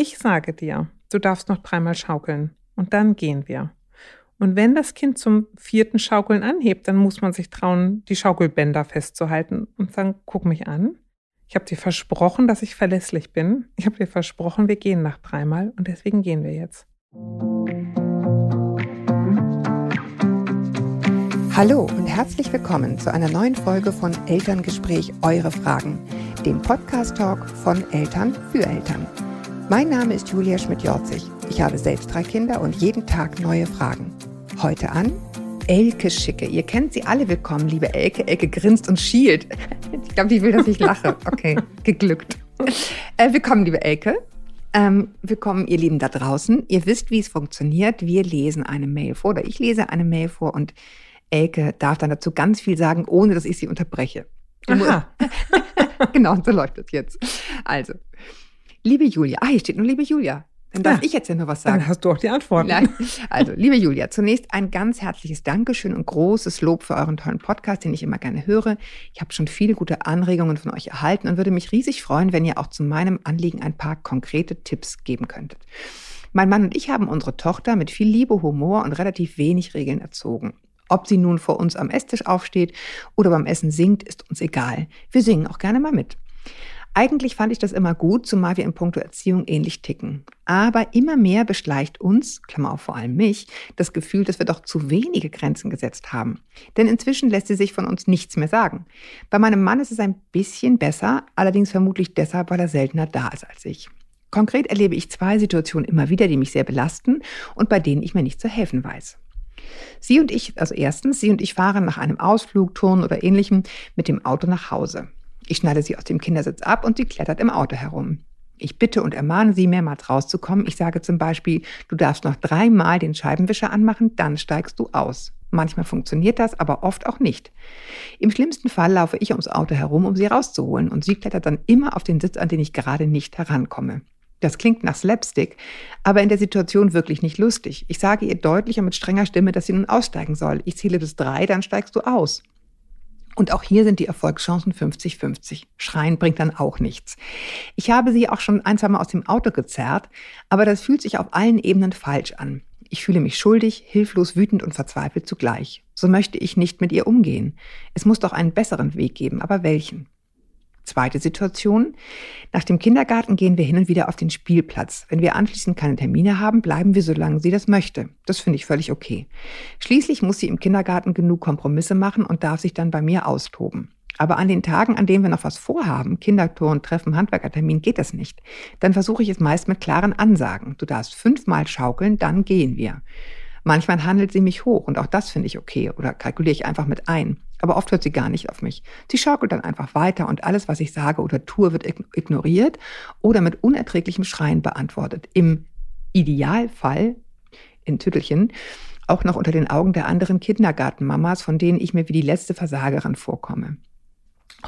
Ich sage dir, du darfst noch dreimal schaukeln und dann gehen wir. Und wenn das Kind zum vierten Schaukeln anhebt, dann muss man sich trauen, die Schaukelbänder festzuhalten und sagen, guck mich an. Ich habe dir versprochen, dass ich verlässlich bin. Ich habe dir versprochen, wir gehen nach dreimal und deswegen gehen wir jetzt. Hallo und herzlich willkommen zu einer neuen Folge von Elterngespräch Eure Fragen, dem Podcast-Talk von Eltern für Eltern. Mein Name ist Julia Schmidt-Jorzig. Ich habe selbst drei Kinder und jeden Tag neue Fragen. Heute an Elke Schicke. Ihr kennt sie alle willkommen, liebe Elke. Elke grinst und schielt. Ich glaube, die will, dass ich lache. Okay, geglückt. Äh, willkommen, liebe Elke. Ähm, willkommen, ihr Lieben da draußen. Ihr wisst, wie es funktioniert. Wir lesen eine Mail vor oder ich lese eine Mail vor und Elke darf dann dazu ganz viel sagen, ohne dass ich sie unterbreche. Aha. genau, so läuft das jetzt. Also, liebe Julia, ah, hier steht nur liebe Julia. Dann darf ja, ich jetzt ja nur was sagen. Dann hast du auch die Antwort. Also, liebe Julia, zunächst ein ganz herzliches Dankeschön und großes Lob für euren tollen Podcast, den ich immer gerne höre. Ich habe schon viele gute Anregungen von euch erhalten und würde mich riesig freuen, wenn ihr auch zu meinem Anliegen ein paar konkrete Tipps geben könntet. Mein Mann und ich haben unsere Tochter mit viel Liebe, Humor und relativ wenig Regeln erzogen. Ob sie nun vor uns am Esstisch aufsteht oder beim Essen singt, ist uns egal. Wir singen auch gerne mal mit. Eigentlich fand ich das immer gut, zumal wir in puncto Erziehung ähnlich ticken. Aber immer mehr beschleicht uns, Klammer auf vor allem mich, das Gefühl, dass wir doch zu wenige Grenzen gesetzt haben. Denn inzwischen lässt sie sich von uns nichts mehr sagen. Bei meinem Mann ist es ein bisschen besser, allerdings vermutlich deshalb, weil er seltener da ist als ich. Konkret erlebe ich zwei Situationen immer wieder, die mich sehr belasten und bei denen ich mir nicht zu helfen weiß. Sie und ich, also erstens, Sie und ich fahren nach einem Ausflug, Turnen oder ähnlichem mit dem Auto nach Hause. Ich schneide sie aus dem Kindersitz ab und sie klettert im Auto herum. Ich bitte und ermahne sie, mehrmals rauszukommen. Ich sage zum Beispiel, du darfst noch dreimal den Scheibenwischer anmachen, dann steigst du aus. Manchmal funktioniert das, aber oft auch nicht. Im schlimmsten Fall laufe ich ums Auto herum, um sie rauszuholen, und sie klettert dann immer auf den Sitz, an den ich gerade nicht herankomme. Das klingt nach Slapstick, aber in der Situation wirklich nicht lustig. Ich sage ihr deutlich und mit strenger Stimme, dass sie nun aussteigen soll. Ich zähle bis drei, dann steigst du aus. Und auch hier sind die Erfolgschancen 50-50. Schreien bringt dann auch nichts. Ich habe sie auch schon ein, zwei Mal aus dem Auto gezerrt, aber das fühlt sich auf allen Ebenen falsch an. Ich fühle mich schuldig, hilflos, wütend und verzweifelt zugleich. So möchte ich nicht mit ihr umgehen. Es muss doch einen besseren Weg geben, aber welchen? Zweite Situation. Nach dem Kindergarten gehen wir hin und wieder auf den Spielplatz. Wenn wir anschließend keine Termine haben, bleiben wir, solange sie das möchte. Das finde ich völlig okay. Schließlich muss sie im Kindergarten genug Kompromisse machen und darf sich dann bei mir austoben. Aber an den Tagen, an denen wir noch was vorhaben, Kinderturn, Treffen, Handwerkertermin, geht das nicht. Dann versuche ich es meist mit klaren Ansagen. Du darfst fünfmal schaukeln, dann gehen wir. Manchmal handelt sie mich hoch und auch das finde ich okay oder kalkuliere ich einfach mit ein. Aber oft hört sie gar nicht auf mich. Sie schaukelt dann einfach weiter und alles, was ich sage oder tue, wird ignoriert oder mit unerträglichem Schreien beantwortet. Im Idealfall, in Tüttelchen, auch noch unter den Augen der anderen Kindergartenmamas, von denen ich mir wie die letzte Versagerin vorkomme.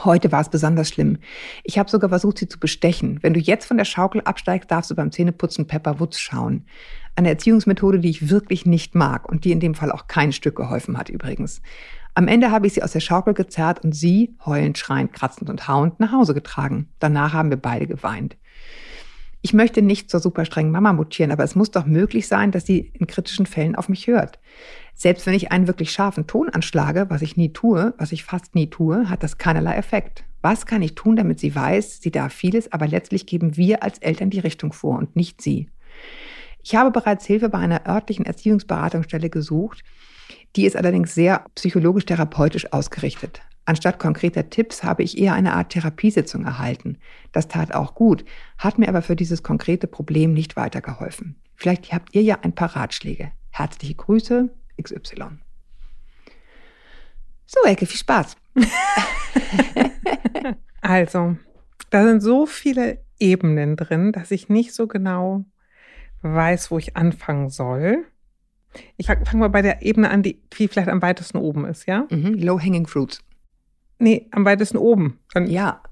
Heute war es besonders schlimm. Ich habe sogar versucht, sie zu bestechen. Wenn du jetzt von der Schaukel absteigst, darfst du beim Zähneputzen Pepper Woods schauen. Eine Erziehungsmethode, die ich wirklich nicht mag und die in dem Fall auch kein Stück geholfen hat übrigens. Am Ende habe ich sie aus der Schaukel gezerrt und sie, heulend, schreiend, kratzend und hauend, nach Hause getragen. Danach haben wir beide geweint. Ich möchte nicht zur super strengen Mama mutieren, aber es muss doch möglich sein, dass sie in kritischen Fällen auf mich hört. Selbst wenn ich einen wirklich scharfen Ton anschlage, was ich nie tue, was ich fast nie tue, hat das keinerlei Effekt. Was kann ich tun, damit sie weiß, sie darf vieles, aber letztlich geben wir als Eltern die Richtung vor und nicht sie. Ich habe bereits Hilfe bei einer örtlichen Erziehungsberatungsstelle gesucht, die ist allerdings sehr psychologisch-therapeutisch ausgerichtet. Anstatt konkreter Tipps habe ich eher eine Art Therapiesitzung erhalten. Das tat auch gut, hat mir aber für dieses konkrete Problem nicht weitergeholfen. Vielleicht habt ihr ja ein paar Ratschläge. Herzliche Grüße, XY. So, Elke, viel Spaß. also, da sind so viele Ebenen drin, dass ich nicht so genau weiß, wo ich anfangen soll. Ich fange mal bei der Ebene an, die, die vielleicht am weitesten oben ist, ja? Mhm, Low-hanging fruits. Nee, am weitesten oben. Dann ja.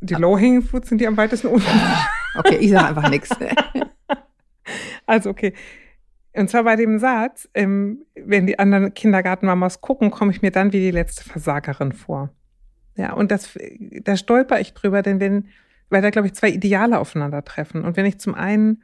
Die Low-hanging fruits sind die am weitesten unten. okay, ich sage einfach nichts. Also, okay. Und zwar bei dem Satz, ähm, wenn die anderen Kindergartenmamas gucken, komme ich mir dann wie die letzte Versagerin vor. Ja, und das, da stolper ich drüber, denn wenn, weil da, glaube ich, zwei Ideale aufeinandertreffen. Und wenn ich zum einen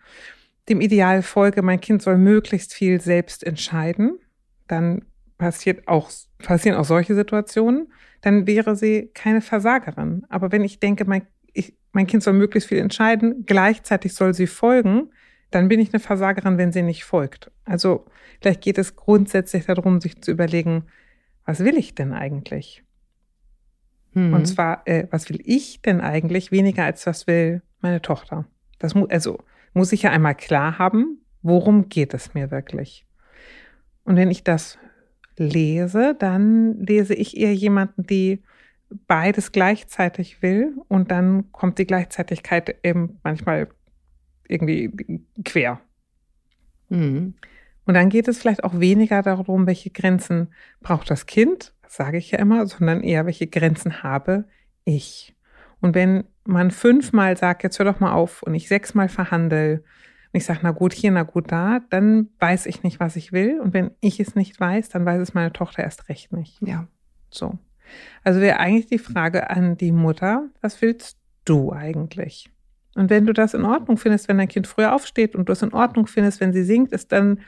dem Ideal folge, mein Kind soll möglichst viel selbst entscheiden, dann passiert auch, passieren auch solche Situationen, dann wäre sie keine Versagerin. Aber wenn ich denke, mein, ich, mein Kind soll möglichst viel entscheiden, gleichzeitig soll sie folgen, dann bin ich eine Versagerin, wenn sie nicht folgt. Also vielleicht geht es grundsätzlich darum, sich zu überlegen, was will ich denn eigentlich? Mhm. Und zwar, äh, was will ich denn eigentlich weniger als was will meine Tochter? Das mu also muss ich ja einmal klar haben, worum geht es mir wirklich? Und wenn ich das lese, dann lese ich eher jemanden, die beides gleichzeitig will und dann kommt die Gleichzeitigkeit eben manchmal irgendwie quer. Mhm. Und dann geht es vielleicht auch weniger darum, welche Grenzen braucht das Kind, sage ich ja immer, sondern eher, welche Grenzen habe ich. Und wenn man fünfmal sagt, jetzt hör doch mal auf und ich sechsmal verhandle und ich sage, na gut hier, na gut da, dann weiß ich nicht, was ich will. Und wenn ich es nicht weiß, dann weiß es meine Tochter erst recht nicht. Ja. So. Also wäre eigentlich die Frage an die Mutter, was willst du eigentlich? Und wenn du das in Ordnung findest, wenn dein Kind früher aufsteht und du es in Ordnung findest, wenn sie singt, ist dann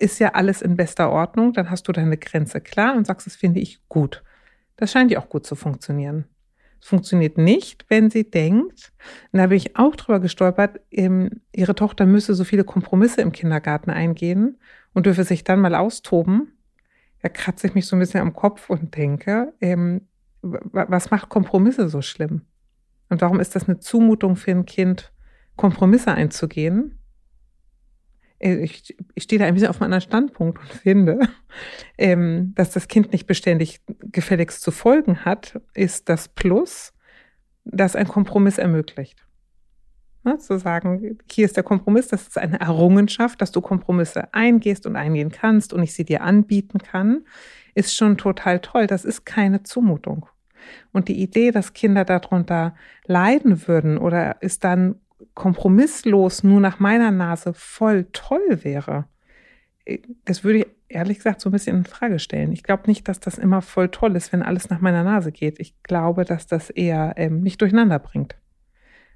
ist ja alles in bester Ordnung, dann hast du deine Grenze klar und sagst, das finde ich gut. Das scheint ja auch gut zu funktionieren. Es funktioniert nicht, wenn sie denkt, und da bin ich auch drüber gestolpert, ihre Tochter müsse so viele Kompromisse im Kindergarten eingehen und dürfe sich dann mal austoben. Da kratze ich mich so ein bisschen am Kopf und denke, ähm, was macht Kompromisse so schlimm? Und warum ist das eine Zumutung für ein Kind, Kompromisse einzugehen? Äh, ich, ich stehe da ein bisschen auf einem anderen Standpunkt und finde, ähm, dass das Kind nicht beständig gefälligst zu folgen hat, ist das Plus, das ein Kompromiss ermöglicht. Ne, zu sagen, hier ist der Kompromiss, das ist eine Errungenschaft, dass du Kompromisse eingehst und eingehen kannst und ich sie dir anbieten kann, ist schon total toll. Das ist keine Zumutung. Und die Idee, dass Kinder darunter leiden würden oder ist dann kompromisslos nur nach meiner Nase voll toll wäre, äh, das würde ich ehrlich gesagt so ein bisschen in Frage stellen. Ich glaube nicht, dass das immer voll toll ist, wenn alles nach meiner Nase geht. Ich glaube, dass das eher ähm, nicht durcheinander bringt.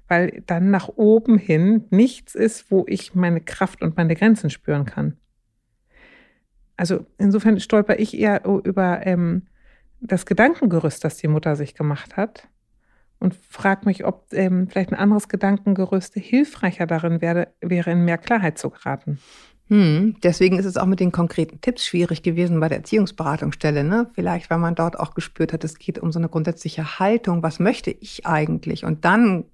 Weil dann nach oben hin nichts ist, wo ich meine Kraft und meine Grenzen spüren kann. Also insofern stolper ich eher über ähm, das Gedankengerüst, das die Mutter sich gemacht hat, und frage mich, ob ähm, vielleicht ein anderes Gedankengerüst hilfreicher darin wäre, wäre, in mehr Klarheit zu geraten. Hm, deswegen ist es auch mit den konkreten Tipps schwierig gewesen bei der Erziehungsberatungsstelle. Ne? Vielleicht, weil man dort auch gespürt hat, es geht um so eine grundsätzliche Haltung. Was möchte ich eigentlich? Und dann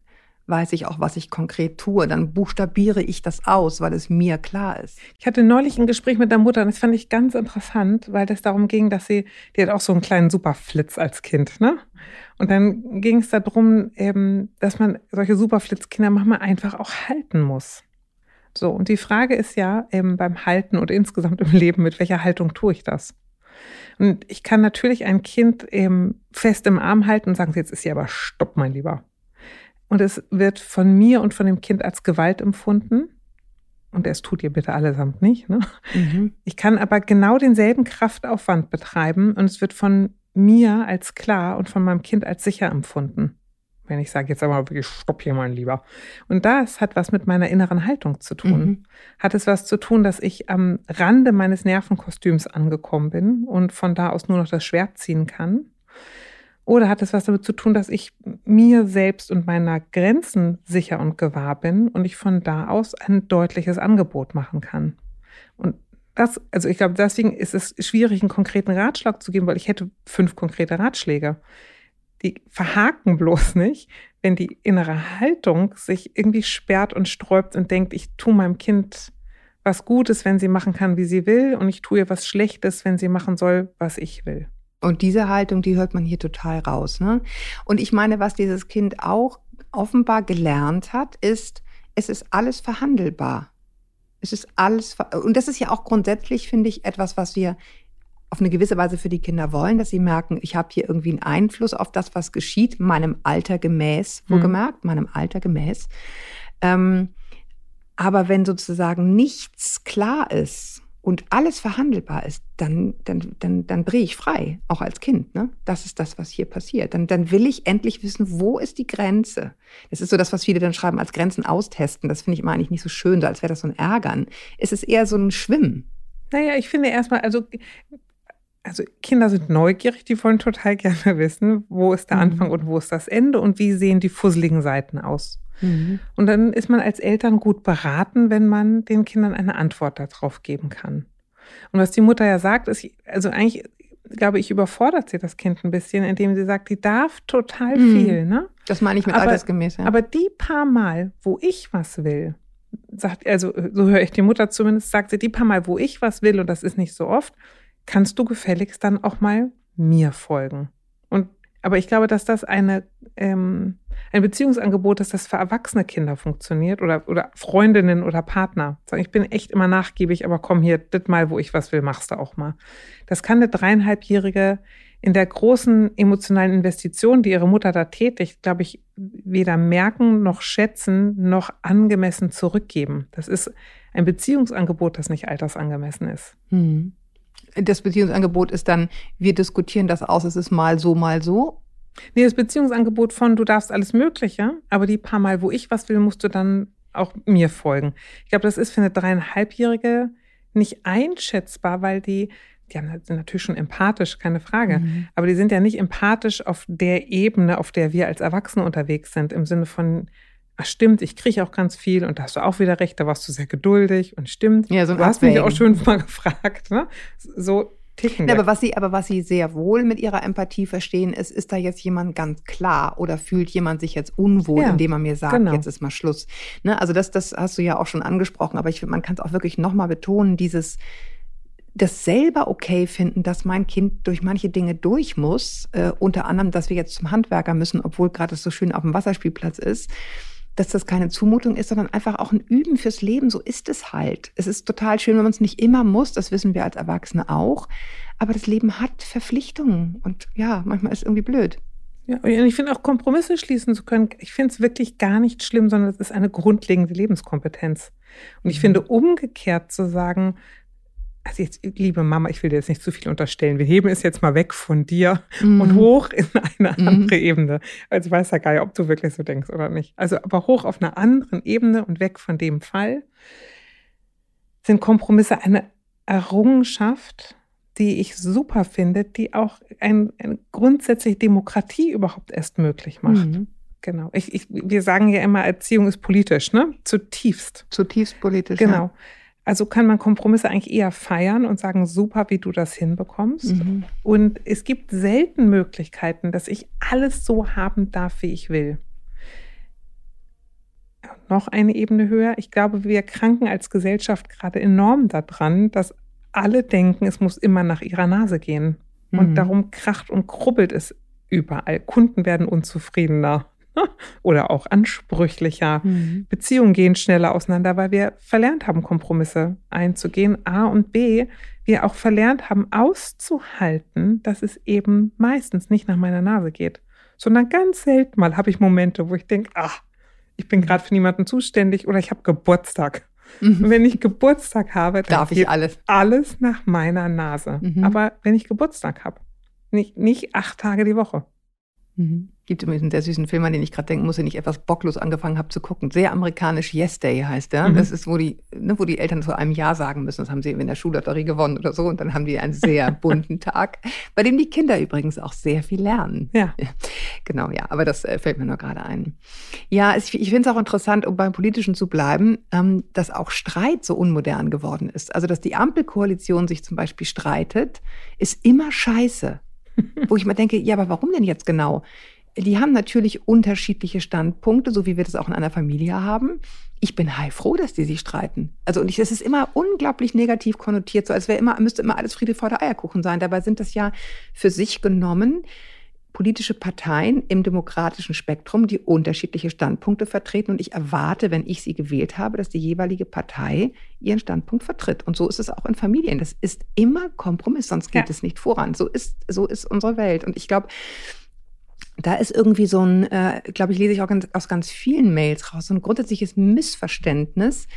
weiß ich auch, was ich konkret tue. Dann buchstabiere ich das aus, weil es mir klar ist. Ich hatte neulich ein Gespräch mit der Mutter und das fand ich ganz interessant, weil das darum ging, dass sie, die hat auch so einen kleinen Superflitz als Kind, ne? Und dann ging es darum, eben, dass man solche Superflitzkinder manchmal einfach auch halten muss. So, und die Frage ist ja eben beim Halten und insgesamt im Leben, mit welcher Haltung tue ich das? Und ich kann natürlich ein Kind eben fest im Arm halten und sagen, jetzt ist sie aber stopp, mein Lieber. Und es wird von mir und von dem Kind als Gewalt empfunden. Und es tut ihr bitte allesamt nicht. Ne? Mhm. Ich kann aber genau denselben Kraftaufwand betreiben und es wird von mir als klar und von meinem Kind als sicher empfunden. Wenn ich sage, jetzt aber wirklich, stopp hier, mein Lieber. Und das hat was mit meiner inneren Haltung zu tun. Mhm. Hat es was zu tun, dass ich am Rande meines Nervenkostüms angekommen bin und von da aus nur noch das Schwert ziehen kann? Oder hat es was damit zu tun, dass ich mir selbst und meiner Grenzen sicher und gewahr bin und ich von da aus ein deutliches Angebot machen kann? Und das, also ich glaube, deswegen ist es schwierig, einen konkreten Ratschlag zu geben, weil ich hätte fünf konkrete Ratschläge. Die verhaken bloß nicht, wenn die innere Haltung sich irgendwie sperrt und sträubt und denkt, ich tue meinem Kind was Gutes, wenn sie machen kann, wie sie will, und ich tue ihr was Schlechtes, wenn sie machen soll, was ich will. Und diese Haltung, die hört man hier total raus. Ne? Und ich meine, was dieses Kind auch offenbar gelernt hat, ist, es ist alles verhandelbar. Es ist alles, und das ist ja auch grundsätzlich, finde ich, etwas, was wir auf eine gewisse Weise für die Kinder wollen, dass sie merken, ich habe hier irgendwie einen Einfluss auf das, was geschieht, meinem Alter gemäß, wohlgemerkt, mhm. meinem Alter gemäß. Ähm, aber wenn sozusagen nichts klar ist, und alles verhandelbar ist, dann, dann, dann, dann drehe ich frei, auch als Kind. Ne? Das ist das, was hier passiert. Dann, dann will ich endlich wissen, wo ist die Grenze? Das ist so das, was viele dann schreiben, als Grenzen austesten. Das finde ich immer eigentlich nicht so schön, so als wäre das so ein Ärgern. Es ist eher so ein Schwimmen. Naja, ich finde erstmal, also, also Kinder sind neugierig, die wollen total gerne wissen, wo ist der mhm. Anfang und wo ist das Ende und wie sehen die fusseligen Seiten aus. Mhm. Und dann ist man als Eltern gut beraten, wenn man den Kindern eine Antwort darauf geben kann. Und was die Mutter ja sagt, ist, also eigentlich, glaube ich, überfordert sie das Kind ein bisschen, indem sie sagt, die darf total mhm. viel. Ne? Das meine ich mit aber, altersgemäß. Ja. Aber die paar Mal, wo ich was will, sagt, also so höre ich die Mutter zumindest, sagt sie, die paar Mal, wo ich was will, und das ist nicht so oft, kannst du gefälligst dann auch mal mir folgen. Und aber ich glaube, dass das eine ähm, ein Beziehungsangebot ist, das für erwachsene Kinder funktioniert oder, oder Freundinnen oder Partner. Ich bin echt immer nachgiebig, aber komm hier, das mal, wo ich was will, machst du auch mal. Das kann eine dreieinhalbjährige in der großen emotionalen Investition, die ihre Mutter da tätigt, glaube ich, weder merken noch schätzen noch angemessen zurückgeben. Das ist ein Beziehungsangebot, das nicht altersangemessen ist. Hm. Das Beziehungsangebot ist dann, wir diskutieren das aus, es ist mal so, mal so. Nee, das Beziehungsangebot von du darfst alles Mögliche, aber die paar Mal, wo ich was will, musst du dann auch mir folgen. Ich glaube, das ist für eine dreieinhalbjährige nicht einschätzbar, weil die, die sind natürlich schon empathisch, keine Frage, mhm. aber die sind ja nicht empathisch auf der Ebene, auf der wir als Erwachsene unterwegs sind, im Sinne von, ach stimmt, ich kriege auch ganz viel und da hast du auch wieder recht, da warst du sehr geduldig und stimmt. Ja, so du hast mich auch schön mal gefragt, ne? So, ticken. Ja, aber was sie, aber was sie sehr wohl mit ihrer Empathie verstehen, ist, ist da jetzt jemand ganz klar oder fühlt jemand sich jetzt unwohl, ja, indem er mir sagt, genau. jetzt ist mal Schluss. Ne? Also das, das hast du ja auch schon angesprochen, aber ich finde, man kann es auch wirklich nochmal betonen, dieses das selber okay finden, dass mein Kind durch manche Dinge durch muss, äh, unter anderem, dass wir jetzt zum Handwerker müssen, obwohl gerade es so schön auf dem Wasserspielplatz ist dass das keine Zumutung ist, sondern einfach auch ein Üben fürs Leben. So ist es halt. Es ist total schön, wenn man es nicht immer muss. Das wissen wir als Erwachsene auch. Aber das Leben hat Verpflichtungen. Und ja, manchmal ist es irgendwie blöd. Ja, und ich finde auch Kompromisse schließen zu können, ich finde es wirklich gar nicht schlimm, sondern es ist eine grundlegende Lebenskompetenz. Und ich mhm. finde umgekehrt zu sagen, also jetzt, liebe Mama, ich will dir jetzt nicht zu viel unterstellen. Wir heben es jetzt mal weg von dir mhm. und hoch in eine mhm. andere Ebene. Also ich weiß ja gar nicht, ob du wirklich so denkst oder nicht. Also aber hoch auf einer anderen Ebene und weg von dem Fall sind Kompromisse eine Errungenschaft, die ich super finde, die auch ein, ein grundsätzlich Demokratie überhaupt erst möglich macht. Mhm. Genau. Ich, ich, wir sagen ja immer, Erziehung ist politisch, ne? Zutiefst. Zutiefst politisch. Genau. Ja. Also kann man Kompromisse eigentlich eher feiern und sagen, super, wie du das hinbekommst. Mhm. Und es gibt selten Möglichkeiten, dass ich alles so haben darf, wie ich will. Noch eine Ebene höher. Ich glaube, wir kranken als Gesellschaft gerade enorm daran, dass alle denken, es muss immer nach ihrer Nase gehen. Und mhm. darum kracht und krubbelt es überall. Kunden werden unzufriedener. oder auch ansprüchlicher. Mhm. Beziehungen gehen schneller auseinander, weil wir verlernt haben, Kompromisse einzugehen. A und B, wir auch verlernt haben, auszuhalten, dass es eben meistens nicht nach meiner Nase geht, sondern ganz selten mal habe ich Momente, wo ich denke, ach, ich bin gerade für niemanden zuständig oder ich habe Geburtstag. Mhm. Wenn ich Geburtstag habe, dann darf ich alles. Alles nach meiner Nase. Mhm. Aber wenn ich Geburtstag habe, nicht, nicht acht Tage die Woche. Mhm. Gibt übrigens einen sehr süßen Film, an den ich gerade denken muss, den ich etwas bocklos angefangen habe zu gucken. Sehr amerikanisch Yes Day heißt der. Mhm. Das ist, wo die, ne, wo die Eltern zu einem Ja sagen müssen. Das haben sie in der Schullotterie gewonnen oder so. Und dann haben die einen sehr bunten Tag, bei dem die Kinder übrigens auch sehr viel lernen. Ja. Genau, ja. Aber das äh, fällt mir nur gerade ein. Ja, ich, ich finde es auch interessant, um beim Politischen zu bleiben, ähm, dass auch Streit so unmodern geworden ist. Also, dass die Ampelkoalition sich zum Beispiel streitet, ist immer scheiße. Wo ich mal denke, ja, aber warum denn jetzt genau? Die haben natürlich unterschiedliche Standpunkte, so wie wir das auch in einer Familie haben. Ich bin heilfroh, dass die sich streiten. Also, und es ist immer unglaublich negativ konnotiert, so als wäre immer, müsste immer alles Friede vor der Eierkuchen sein. Dabei sind das ja für sich genommen politische Parteien im demokratischen Spektrum, die unterschiedliche Standpunkte vertreten. Und ich erwarte, wenn ich sie gewählt habe, dass die jeweilige Partei ihren Standpunkt vertritt. Und so ist es auch in Familien. Das ist immer Kompromiss, sonst geht ja. es nicht voran. So ist, so ist unsere Welt. Und ich glaube, da ist irgendwie so ein, äh, glaube ich, lese ich auch ganz, aus ganz vielen Mails raus, so ein grundsätzliches Missverständnis,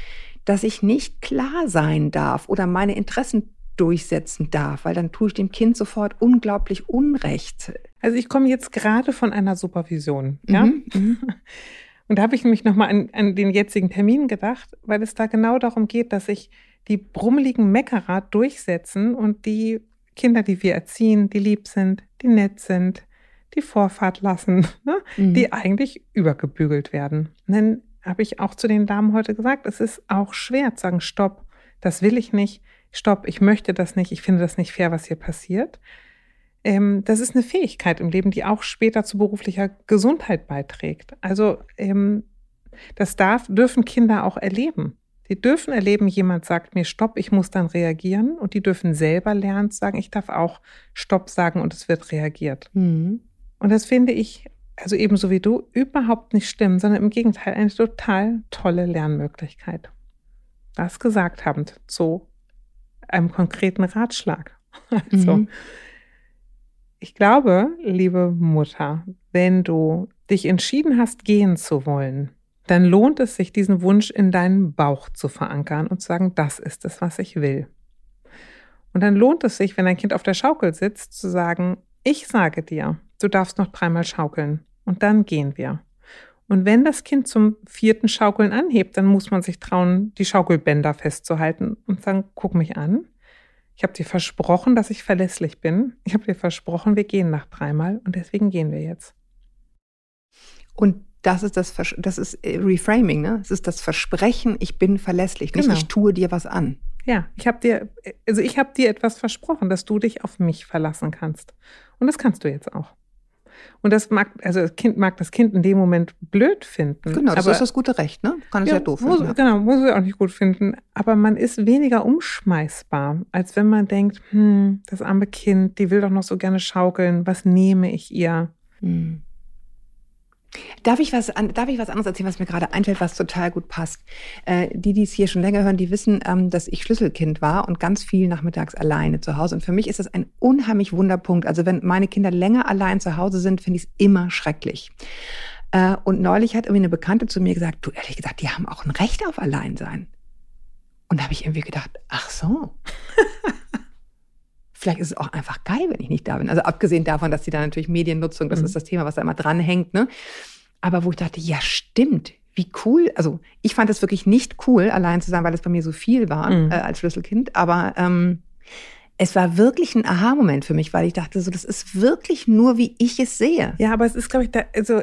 dass ich nicht klar sein darf oder meine Interessen durchsetzen darf, weil dann tue ich dem Kind sofort unglaublich Unrecht. Also ich komme jetzt gerade von einer Supervision, ja. Mhm, mhm. Und da habe ich mich nochmal an, an den jetzigen Termin gedacht, weil es da genau darum geht, dass sich die brummeligen Meckerer durchsetzen und die Kinder, die wir erziehen, die lieb sind, die nett sind, die Vorfahrt lassen, ne? mhm. die eigentlich übergebügelt werden. Und dann habe ich auch zu den Damen heute gesagt, es ist auch schwer zu sagen, stopp, das will ich nicht, stopp, ich möchte das nicht, ich finde das nicht fair, was hier passiert. Ähm, das ist eine Fähigkeit im Leben, die auch später zu beruflicher Gesundheit beiträgt. Also ähm, das darf, dürfen Kinder auch erleben. Die dürfen erleben, jemand sagt mir Stopp, ich muss dann reagieren und die dürfen selber lernen zu sagen, ich darf auch Stopp sagen und es wird reagiert. Mhm. Und das finde ich, also ebenso wie du, überhaupt nicht schlimm, sondern im Gegenteil eine total tolle Lernmöglichkeit. Das gesagt habend zu einem konkreten Ratschlag. Also, mhm. ich glaube, liebe Mutter, wenn du dich entschieden hast, gehen zu wollen, dann lohnt es sich, diesen Wunsch in deinen Bauch zu verankern und zu sagen, das ist es, was ich will. Und dann lohnt es sich, wenn dein Kind auf der Schaukel sitzt, zu sagen, ich sage dir, du darfst noch dreimal schaukeln und dann gehen wir. Und wenn das Kind zum vierten Schaukeln anhebt, dann muss man sich trauen, die Schaukelbänder festzuhalten und sagen, guck mich an. Ich habe dir versprochen, dass ich verlässlich bin. Ich habe dir versprochen, wir gehen nach dreimal und deswegen gehen wir jetzt. Und das ist das, das ist äh, Reframing, ne? Es ist das Versprechen, ich bin verlässlich, nicht genau. ich tue dir was an. Ja, ich habe dir, also ich habe dir etwas versprochen, dass du dich auf mich verlassen kannst. Und das kannst du jetzt auch. Und das mag, also das Kind mag das Kind in dem Moment blöd finden. Genau, das aber, ist das gute Recht, ne? Kann es ja, ja, doof muss, finden. Genau, muss es auch nicht gut finden. Aber man ist weniger umschmeißbar, als wenn man denkt, hm, das arme Kind, die will doch noch so gerne schaukeln, was nehme ich ihr? Hm. Darf ich, was, darf ich was anderes erzählen, was mir gerade einfällt, was total gut passt? Äh, die, die es hier schon länger hören, die wissen, ähm, dass ich Schlüsselkind war und ganz viel nachmittags alleine zu Hause. Und für mich ist das ein unheimlich Wunderpunkt. Also wenn meine Kinder länger allein zu Hause sind, finde ich es immer schrecklich. Äh, und neulich hat irgendwie eine Bekannte zu mir gesagt, du ehrlich gesagt, die haben auch ein Recht auf Alleinsein. Und da habe ich irgendwie gedacht, ach so. vielleicht ist es auch einfach geil, wenn ich nicht da bin. Also abgesehen davon, dass sie da natürlich Mediennutzung, das mhm. ist das Thema, was da immer dranhängt. Ne? Aber wo ich dachte, ja stimmt, wie cool. Also ich fand es wirklich nicht cool, allein zu sein, weil es bei mir so viel war mhm. äh, als Schlüsselkind. Aber ähm, es war wirklich ein Aha-Moment für mich, weil ich dachte, so das ist wirklich nur, wie ich es sehe. Ja, aber es ist, glaube ich, da, also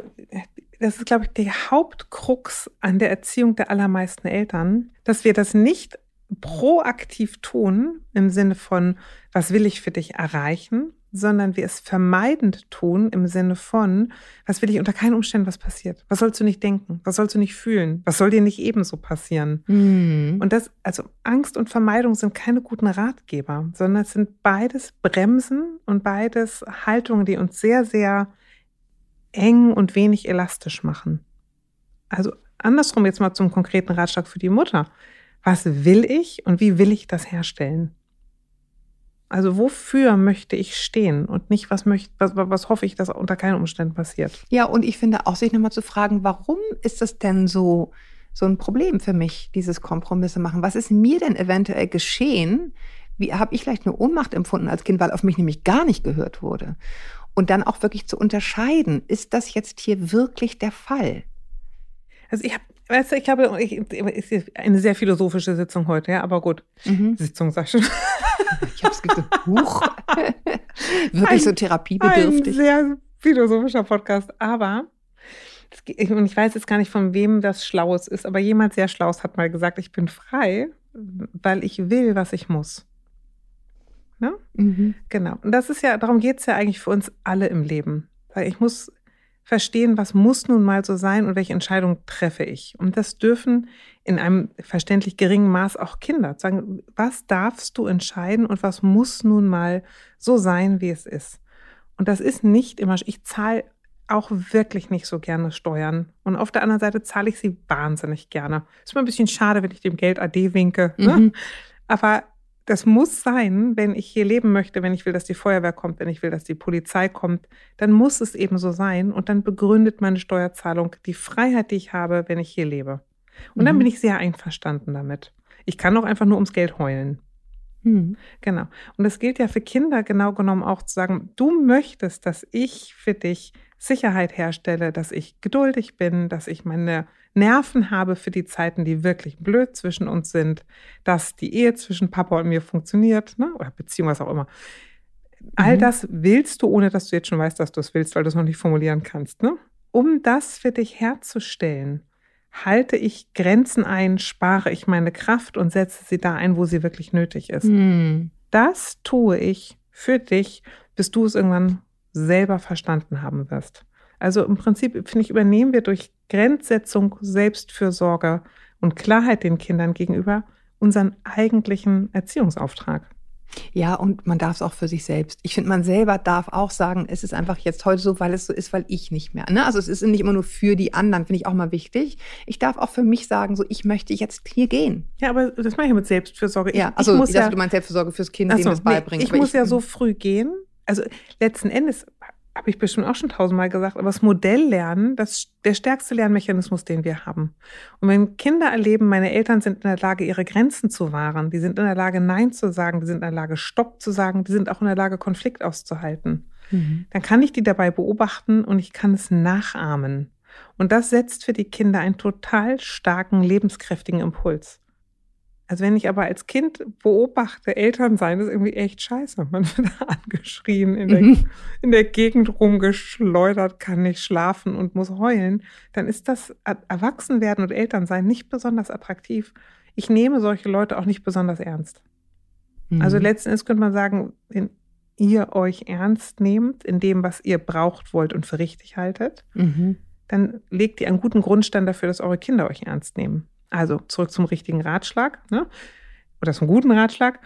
das ist, glaube ich, der Hauptkrux an der Erziehung der allermeisten Eltern, dass wir das nicht proaktiv tun, im Sinne von, was will ich für dich erreichen, sondern wir es vermeidend tun im Sinne von, was will ich unter keinen Umständen, was passiert? Was sollst du nicht denken? Was sollst du nicht fühlen? Was soll dir nicht ebenso passieren? Mhm. Und das, also Angst und Vermeidung sind keine guten Ratgeber, sondern es sind beides Bremsen und beides Haltungen, die uns sehr, sehr eng und wenig elastisch machen. Also andersrum jetzt mal zum konkreten Ratschlag für die Mutter was will ich und wie will ich das herstellen? Also wofür möchte ich stehen und nicht, was, möchte, was, was hoffe ich, dass unter keinen Umständen passiert. Ja, und ich finde auch, sich nochmal zu fragen, warum ist das denn so, so ein Problem für mich, dieses Kompromisse machen? Was ist mir denn eventuell geschehen? Wie habe ich vielleicht eine Ohnmacht empfunden als Kind, weil auf mich nämlich gar nicht gehört wurde? Und dann auch wirklich zu unterscheiden, ist das jetzt hier wirklich der Fall? Also ich habe Weißt du, ich habe ist eine sehr philosophische Sitzung heute, ja, aber gut. Mhm. Sitzung, sag ich schon. Ich habe es gesagt, Huch. Wirklich ein, so therapiebedürftig. Ein sehr philosophischer Podcast, aber und ich weiß jetzt gar nicht, von wem das Schlaues ist, aber jemand sehr Schlaues hat mal gesagt, ich bin frei, weil ich will, was ich muss. Ne? Mhm. Genau. Und das ist ja, darum geht es ja eigentlich für uns alle im Leben. Weil ich muss verstehen, was muss nun mal so sein und welche Entscheidung treffe ich. Und das dürfen in einem verständlich geringen Maß auch Kinder sagen, was darfst du entscheiden und was muss nun mal so sein, wie es ist. Und das ist nicht immer, ich zahle auch wirklich nicht so gerne Steuern. Und auf der anderen Seite zahle ich sie wahnsinnig gerne. Ist mal ein bisschen schade, wenn ich dem Geld AD winke. Ne? Mhm. Aber das muss sein, wenn ich hier leben möchte, wenn ich will, dass die Feuerwehr kommt, wenn ich will, dass die Polizei kommt, dann muss es eben so sein und dann begründet meine Steuerzahlung die Freiheit, die ich habe, wenn ich hier lebe. Und dann Mhm. bin ich sehr einverstanden damit. Ich kann auch einfach nur ums Geld heulen. Mhm. Genau. Und das gilt ja für Kinder genau genommen auch zu sagen, du möchtest, dass ich für dich Sicherheit herstelle, dass ich geduldig bin, dass ich meine Nerven habe für die Zeiten, die wirklich blöd zwischen uns sind, dass die Ehe zwischen Papa und mir funktioniert, ne? oder Beziehung, was auch immer. All Mhm. das willst du, ohne dass du jetzt schon weißt, dass du es willst, weil du es noch nicht formulieren kannst. Ne? Um das für dich herzustellen, halte ich Grenzen ein, spare ich meine Kraft und setze sie da ein, wo sie wirklich nötig ist. Mhm. Das tue ich für dich, bis du es irgendwann selber verstanden haben wirst. Also im Prinzip, finde ich, übernehmen wir durch Grenzsetzung, Selbstfürsorge und Klarheit den Kindern gegenüber unseren eigentlichen Erziehungsauftrag. Ja, und man darf es auch für sich selbst. Ich finde, man selber darf auch sagen, es ist einfach jetzt heute so, weil es so ist, weil ich nicht mehr. Ne? Also es ist nicht immer nur für die anderen, finde ich auch mal wichtig. Ich darf auch für mich sagen, so ich möchte jetzt hier gehen. Ja, aber das mache ich mit Selbstfürsorge. Ja, ich, also ich muss ich dachte, ja, du meinst Selbstversorge fürs Kind, Ach dem so, das nee, beibringen. ich Aber muss ja so früh gehen. Also letzten Endes habe ich bestimmt auch schon tausendmal gesagt, aber das Modelllernen, das der stärkste Lernmechanismus, den wir haben. Und wenn Kinder erleben, meine Eltern sind in der Lage, ihre Grenzen zu wahren, die sind in der Lage, Nein zu sagen, die sind in der Lage, Stopp zu sagen, die sind auch in der Lage, Konflikt auszuhalten, Mhm. dann kann ich die dabei beobachten und ich kann es nachahmen. Und das setzt für die Kinder einen total starken, lebenskräftigen Impuls. Also wenn ich aber als Kind beobachte, Eltern sein, ist irgendwie echt scheiße. Man wird angeschrien, in der, Mhm. in der Gegend rumgeschleudert, kann nicht schlafen und muss heulen, dann ist das Erwachsenwerden und Elternsein nicht besonders attraktiv. Ich nehme solche Leute auch nicht besonders ernst. Mhm. Also letzten Endes könnte man sagen, wenn ihr euch ernst nehmt in dem, was ihr braucht, wollt und für richtig haltet, Mhm. dann legt ihr einen guten Grundstein dafür, dass eure Kinder euch ernst nehmen. Also zurück zum richtigen Ratschlag, ne? Oder zum guten Ratschlag.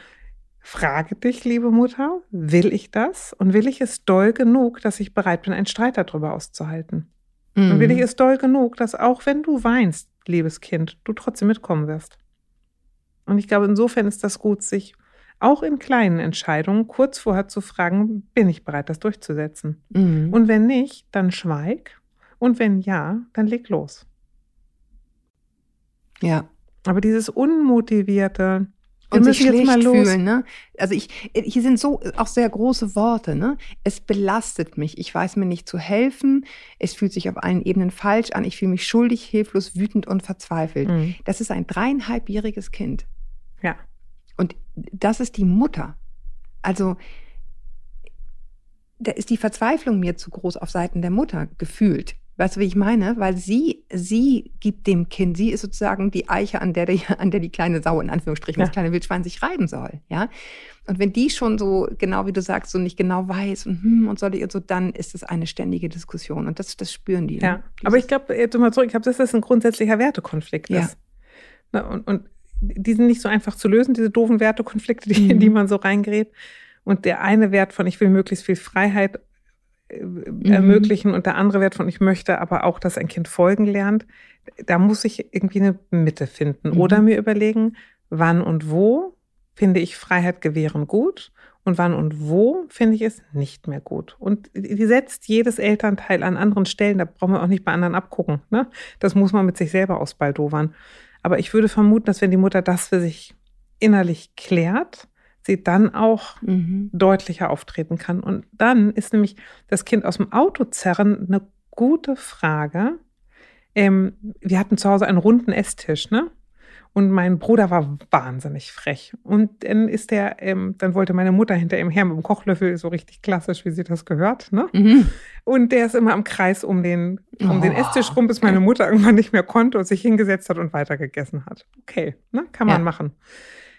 Frage dich, liebe Mutter, will ich das? Und will ich es doll genug, dass ich bereit bin, einen Streit darüber auszuhalten? Und will ich Mhm. es doll genug, dass auch wenn du weinst, liebes Kind, du trotzdem mitkommen wirst? Und ich glaube, insofern ist das gut, sich auch in kleinen Entscheidungen kurz vorher zu fragen, bin ich bereit, das durchzusetzen? Mhm. Und wenn nicht, dann schweig. Und wenn ja, dann leg los. Ja. Aber dieses unmotivierte, wir und sich schlecht mal los. fühlen. Ne? Also ich, hier sind so auch sehr große Worte. Ne? Es belastet mich. Ich weiß mir nicht zu helfen. Es fühlt sich auf allen Ebenen falsch an. Ich fühle mich schuldig, hilflos, wütend und verzweifelt. Mhm. Das ist ein dreieinhalbjähriges Kind. Ja. Und das ist die Mutter. Also da ist die Verzweiflung mir zu groß auf Seiten der Mutter gefühlt. Weißt du, wie ich meine? Weil sie, sie gibt dem Kind, sie ist sozusagen die Eiche, an der die, an der die kleine Sau in Anführungsstrichen, Ja. das kleine Wildschwein sich reiben soll. Ja. Und wenn die schon so, genau wie du sagst, so nicht genau weiß und hm, und soll ich und so, dann ist es eine ständige Diskussion. Und das, das spüren die. Ja, ne? aber ich glaube, jetzt mal zurück, ich glaube, dass das ein grundsätzlicher Wertekonflikt Ja. ist. Na, Und, und die sind nicht so einfach zu lösen, diese doofen Wertekonflikte, die, Mhm. in die man so reingerät. Und der eine Wert von, ich will möglichst viel Freiheit äh, ermöglichen und der andere Wert von, ich möchte aber auch, dass ein Kind folgen lernt, da muss ich irgendwie eine Mitte finden. Mhm. Oder mir überlegen, wann und wo finde ich Freiheit gewähren gut und wann und wo finde ich es nicht mehr gut. Und die setzt jedes Elternteil an anderen Stellen, da brauchen wir auch nicht bei anderen abgucken. Ne? Das muss man mit sich selber ausbaldowern. Aber ich würde vermuten, dass wenn die Mutter das für sich innerlich klärt, sie dann auch Mhm. deutlicher auftreten kann. Und dann ist nämlich das Kind aus dem Auto zerren eine gute Frage. Ähm, wir hatten zu Hause einen runden Esstisch, ne? Und mein Bruder war wahnsinnig frech. Und dann ist der, ähm, dann wollte meine Mutter hinter ihm her mit dem Kochlöffel, so richtig klassisch, wie sie das gehört, ne? Mhm. Und der ist immer im Kreis um den, um den Oh. Esstisch rum, bis meine Mutter irgendwann nicht mehr konnte und sich hingesetzt hat und weitergegessen hat. Okay, ne? kann man Ja. machen.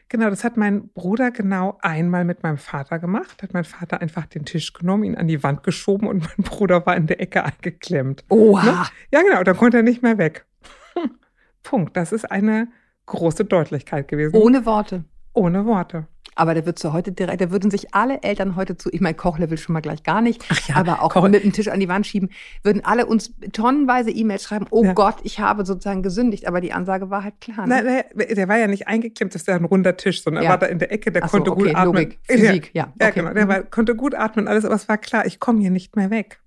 Genau, das hat mein Bruder genau einmal mit meinem Vater gemacht. Hat mein Vater einfach den Tisch genommen, ihn an die Wand geschoben und mein Bruder war in der Ecke eingeklemmt. Oha. Ne? Ja, genau, dann konnte er nicht mehr weg. Punkt. Das ist eine große Deutlichkeit gewesen. Ohne Worte. Ohne Worte. Aber der wird so heute direkt, da würden sich alle Eltern heute zu, ich meine, Kochlevel schon mal gleich gar nicht, Ach ja, aber auch Koch- mit dem Tisch an die Wand schieben, würden alle uns tonnenweise E-Mails schreiben, oh Ja. Gott, ich habe sozusagen gesündigt, aber die Ansage war halt klar. Nein, Ne? nein, der war ja nicht eingeklemmt, das ist ja ein runder Tisch, sondern Ja. er war da in der Ecke, der so, konnte okay, gut atmen. Logik, Physik, ja. Ja, okay. genau. Der Mhm. war, konnte gut atmen, alles, aber es war klar, ich komme hier nicht mehr weg.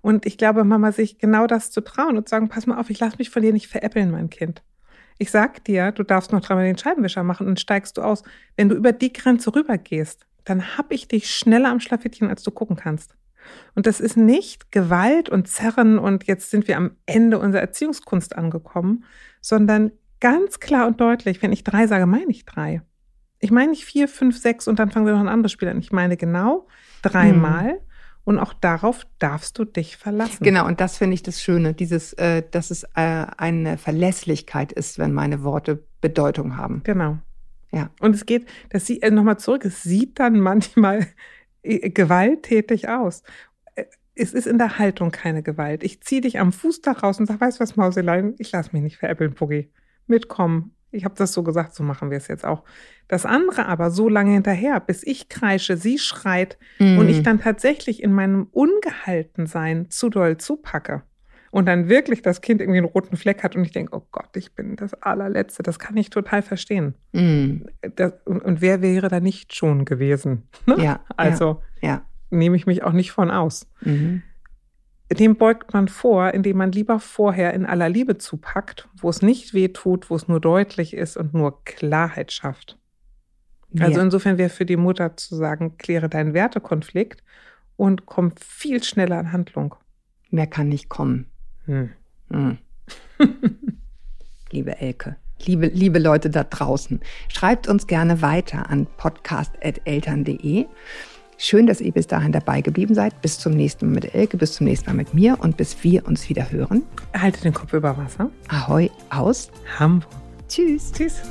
Und ich glaube, Mama, sich genau das zu trauen und zu sagen, pass mal auf, ich lasse mich von dir nicht veräppeln, mein Kind. Ich sag dir, du darfst noch dreimal den Scheibenwischer machen und steigst du aus. Wenn du über die Grenze rübergehst, dann hab ich dich schneller am Schlafittchen, als du gucken kannst. Und das ist nicht Gewalt und Zerren und jetzt sind wir am Ende unserer Erziehungskunst angekommen, sondern ganz klar und deutlich, wenn ich drei sage, meine ich drei. Ich meine nicht vier, fünf, sechs und dann fangen wir noch ein anderes Spiel an. Ich meine genau dreimal. Mhm. Und auch darauf darfst du dich verlassen. Genau, und das finde ich das Schöne, dieses, äh, dass es äh, eine Verlässlichkeit ist, wenn meine Worte Bedeutung haben. Genau. Ja. Und es geht, das sieht äh, nochmal zurück, es sieht dann manchmal äh, gewalttätig aus. Äh, es ist in der Haltung keine Gewalt. Ich ziehe dich am Fußdach raus und sage, weißt du was, Mauselein, ich lasse mich nicht veräppeln, Puggy. Mitkommen. Ich habe das so gesagt, so machen wir es jetzt auch. Das andere aber so lange hinterher, bis ich kreische, sie schreit mm. und ich dann tatsächlich in meinem Ungehaltensein zu doll zupacke und dann wirklich das Kind irgendwie einen roten Fleck hat und ich denke, oh Gott, ich bin das allerletzte, das kann ich total verstehen. Mm. Das, und, und, wer wäre da nicht schon gewesen? Ne? Ja. Also ja, ja. nehme ich mich auch nicht von aus. Mhm dem beugt man vor, indem man lieber vorher in aller Liebe zupackt, wo es nicht weh tut, wo es nur deutlich ist und nur Klarheit schafft. Ja. Also insofern wäre für die Mutter zu sagen, kläre deinen Wertekonflikt und komm viel schneller in Handlung. Mehr kann nicht kommen. Hm. Hm. liebe Elke, liebe, liebe Leute da draußen, schreibt uns gerne weiter an podcast.eltern.de. Schön, dass ihr bis dahin dabei geblieben seid. Bis zum nächsten Mal mit Elke, bis zum nächsten Mal mit mir und bis wir uns wieder hören. Halte den Kopf über Wasser. Ahoi aus Hamburg. Tschüss. Tschüss.